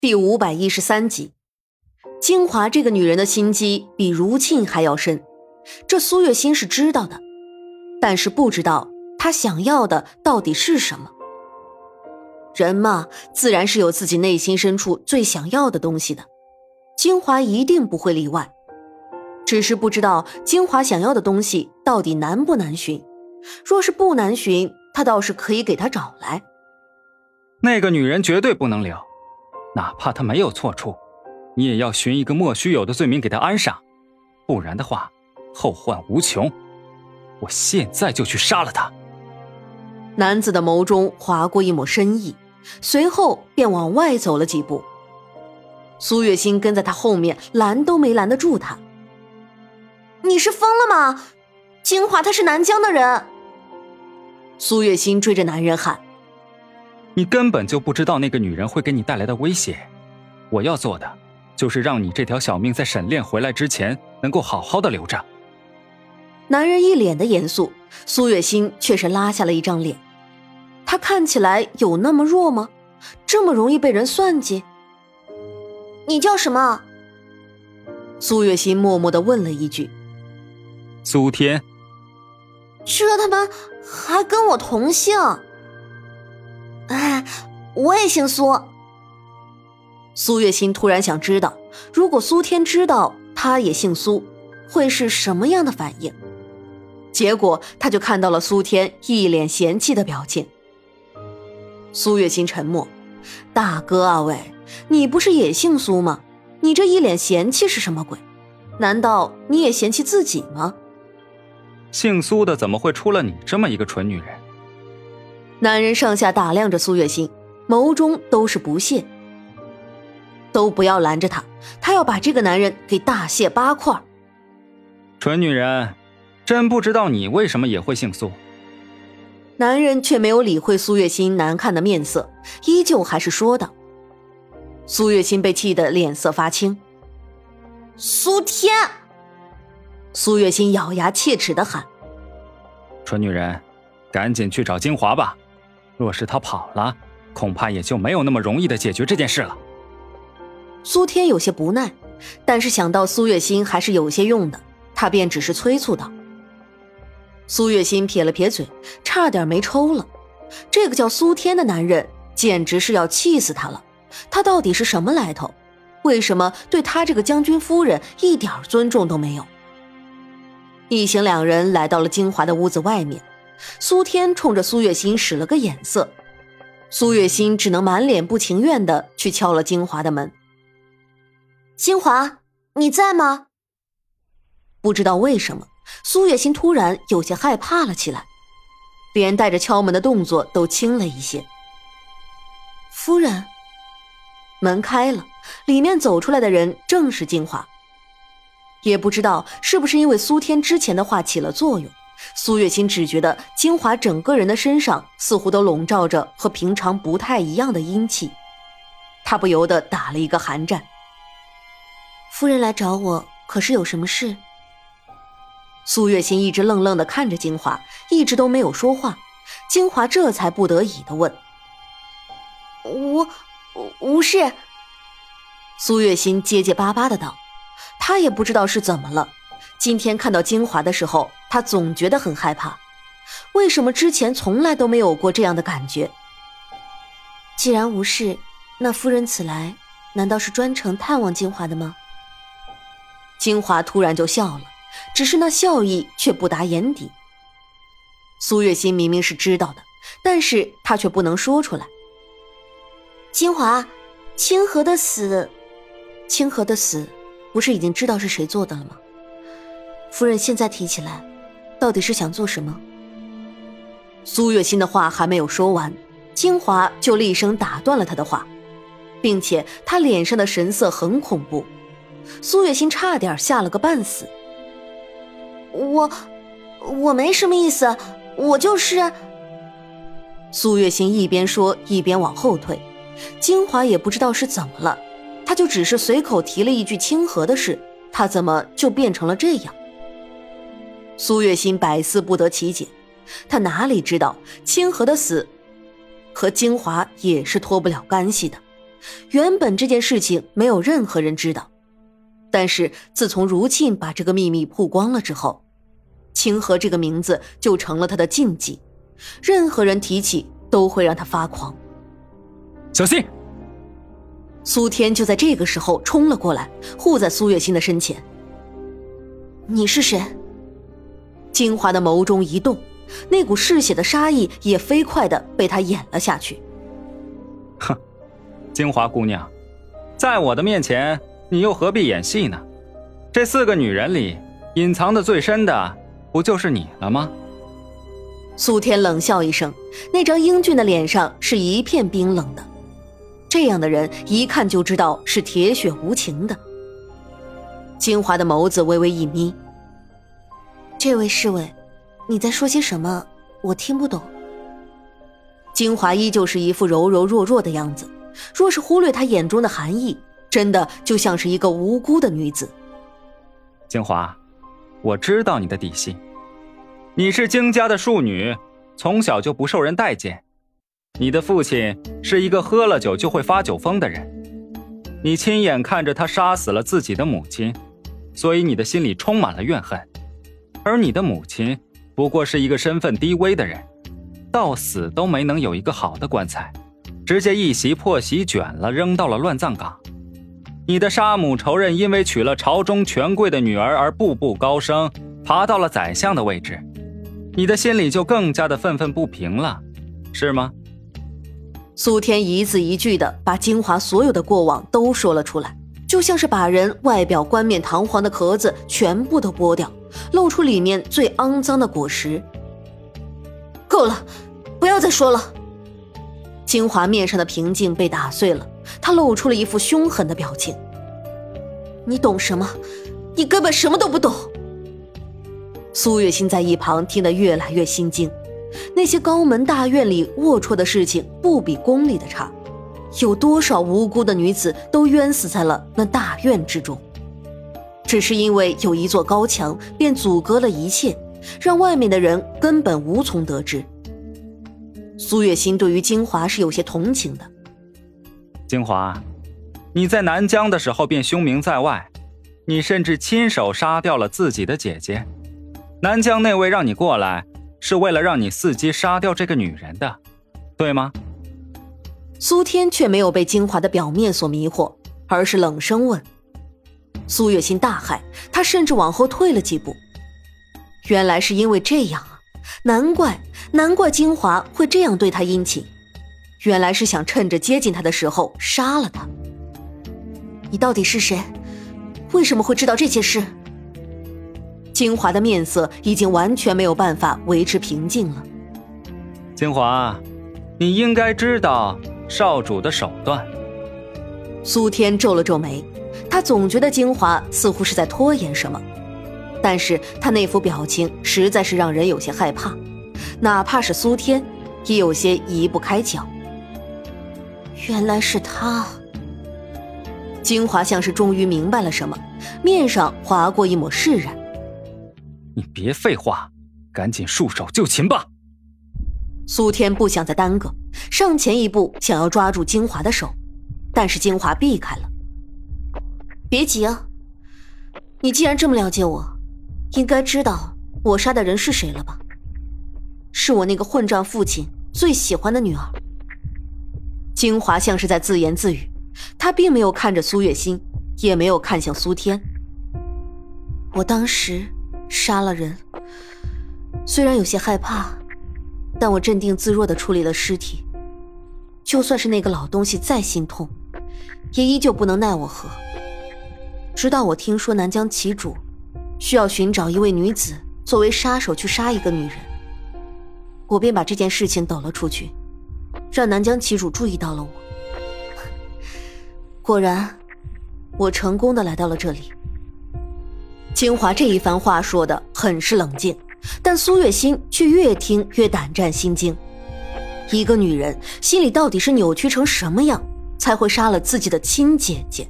第五百一十三集，金华这个女人的心机比如沁还要深，这苏月心是知道的，但是不知道她想要的到底是什么。人嘛，自然是有自己内心深处最想要的东西的，金华一定不会例外。只是不知道金华想要的东西到底难不难寻，若是不难寻，他倒是可以给他找来。那个女人绝对不能留。哪怕他没有错处，你也要寻一个莫须有的罪名给他安上，不然的话，后患无穷。我现在就去杀了他。男子的眸中划过一抹深意，随后便往外走了几步。苏月心跟在他后面，拦都没拦得住他。你是疯了吗？金华他是南疆的人。苏月心追着男人喊。你根本就不知道那个女人会给你带来的威胁，我要做的就是让你这条小命在沈炼回来之前能够好好的留着。男人一脸的严肃，苏月心却是拉下了一张脸。他看起来有那么弱吗？这么容易被人算计？你叫什么？苏月心默默的问了一句。苏天。这他妈还跟我同姓？哎，我也姓苏。苏月心突然想知道，如果苏天知道他也姓苏，会是什么样的反应？结果他就看到了苏天一脸嫌弃的表情。苏月心沉默：“大哥啊，喂，你不是也姓苏吗？你这一脸嫌弃是什么鬼？难道你也嫌弃自己吗？”姓苏的怎么会出了你这么一个蠢女人？男人上下打量着苏月心，眸中都是不屑。都不要拦着他，他要把这个男人给大卸八块。蠢女人，真不知道你为什么也会姓苏。男人却没有理会苏月心难看的面色，依旧还是说道。苏月心被气得脸色发青。苏天，苏月心咬牙切齿的喊：“蠢女人，赶紧去找金华吧。”若是他跑了，恐怕也就没有那么容易的解决这件事了。苏天有些不耐，但是想到苏月心还是有些用的，他便只是催促道。苏月心撇了撇嘴，差点没抽了。这个叫苏天的男人简直是要气死他了。他到底是什么来头？为什么对他这个将军夫人一点尊重都没有？一行两人来到了金华的屋子外面。苏天冲着苏月心使了个眼色，苏月心只能满脸不情愿的去敲了金华的门。金华，你在吗？不知道为什么，苏月心突然有些害怕了起来，连带着敲门的动作都轻了一些。夫人，门开了，里面走出来的人正是金华。也不知道是不是因为苏天之前的话起了作用。苏月心只觉得金华整个人的身上似乎都笼罩着和平常不太一样的阴气，她不由得打了一个寒战。夫人来找我，可是有什么事？苏月心一直愣愣的看着金华，一直都没有说话。金华这才不得已的问：“无，无事。”苏月心结结巴巴的道：“她也不知道是怎么了。”今天看到金华的时候，他总觉得很害怕。为什么之前从来都没有过这样的感觉？既然无事，那夫人此来，难道是专程探望金华的吗？金华突然就笑了，只是那笑意却不达眼底。苏月心明明是知道的，但是他却不能说出来。金华，清河的死，清河的死，不是已经知道是谁做的了吗？夫人现在提起来，到底是想做什么？苏月心的话还没有说完，金华就厉声打断了他的话，并且他脸上的神色很恐怖，苏月心差点吓了个半死。我，我没什么意思，我就是……苏月心一边说一边往后退，金华也不知道是怎么了，他就只是随口提了一句清河的事，他怎么就变成了这样？苏月心百思不得其解，她哪里知道清河的死和金华也是脱不了干系的。原本这件事情没有任何人知道，但是自从如沁把这个秘密曝光了之后，清河这个名字就成了他的禁忌，任何人提起都会让他发狂。小心！苏天就在这个时候冲了过来，护在苏月心的身前。你是谁？金华的眸中一动，那股嗜血的杀意也飞快的被他掩了下去。哼，金华姑娘，在我的面前，你又何必演戏呢？这四个女人里，隐藏的最深的，不就是你了吗？苏天冷笑一声，那张英俊的脸上是一片冰冷的。这样的人一看就知道是铁血无情的。金华的眸子微微一眯：“这位侍卫，你在说些什么？我听不懂。”金华依旧是一副柔柔弱弱的样子，若是忽略他眼中的寒意，真的就像是一个无辜的女子。金华，我知道你的底细，你是金家的庶女，从小就不受人待见。你的父亲是一个喝了酒就会发酒疯的人，你亲眼看着他杀死了自己的母亲，所以你的心里充满了怨恨。而你的母亲不过是一个身份低微的人，到死都没能有一个好的棺材，直接一袭破席卷了扔到了乱葬岗。你的杀母仇人因为娶了朝中权贵的女儿而步步高升，爬到了宰相的位置，你的心里就更加的愤愤不平了，是吗？苏天一字一句的把金华所有的过往都说了出来，就像是把人外表冠冕堂皇的壳子全部都剥掉，露出里面最肮脏的果实。够了，不要再说了。金华面上的平静被打碎了，他露出了一副凶狠的表情。你懂什么？你根本什么都不懂。苏月心在一旁听得越来越心惊。那些高门大院里龌龊的事情不比宫里的差，有多少无辜的女子都冤死在了那大院之中，只是因为有一座高墙便阻隔了一切，让外面的人根本无从得知。苏月心对于金华是有些同情的。金华，你在南疆的时候便凶名在外，你甚至亲手杀掉了自己的姐姐，南疆那位让你过来。是为了让你伺机杀掉这个女人的，对吗？苏天却没有被金华的表面所迷惑，而是冷声问。苏月心大骇，他甚至往后退了几步。原来是因为这样啊！难怪，难怪金华会这样对他殷勤，原来是想趁着接近他的时候杀了他。你到底是谁？为什么会知道这些事？金华的面色已经完全没有办法维持平静了。金华，你应该知道少主的手段。苏天皱了皱眉，他总觉得金华似乎是在拖延什么，但是他那副表情实在是让人有些害怕，哪怕是苏天，也有些移不开脚。原来是他。金华像是终于明白了什么，面上划过一抹释然。你别废话，赶紧束手就擒吧。苏天不想再耽搁，上前一步想要抓住金华的手，但是金华避开了。别急啊，你既然这么了解我，应该知道我杀的人是谁了吧？是我那个混账父亲最喜欢的女儿。金华像是在自言自语，他并没有看着苏月心，也没有看向苏天。我当时。杀了人，虽然有些害怕，但我镇定自若的处理了尸体。就算是那个老东西再心痛，也依旧不能奈我何。直到我听说南疆旗主需要寻找一位女子作为杀手去杀一个女人，我便把这件事情抖了出去，让南疆旗主注意到了我。果然，我成功的来到了这里。金华这一番话说的很是冷静，但苏月心却越听越胆战心惊。一个女人心里到底是扭曲成什么样，才会杀了自己的亲姐姐？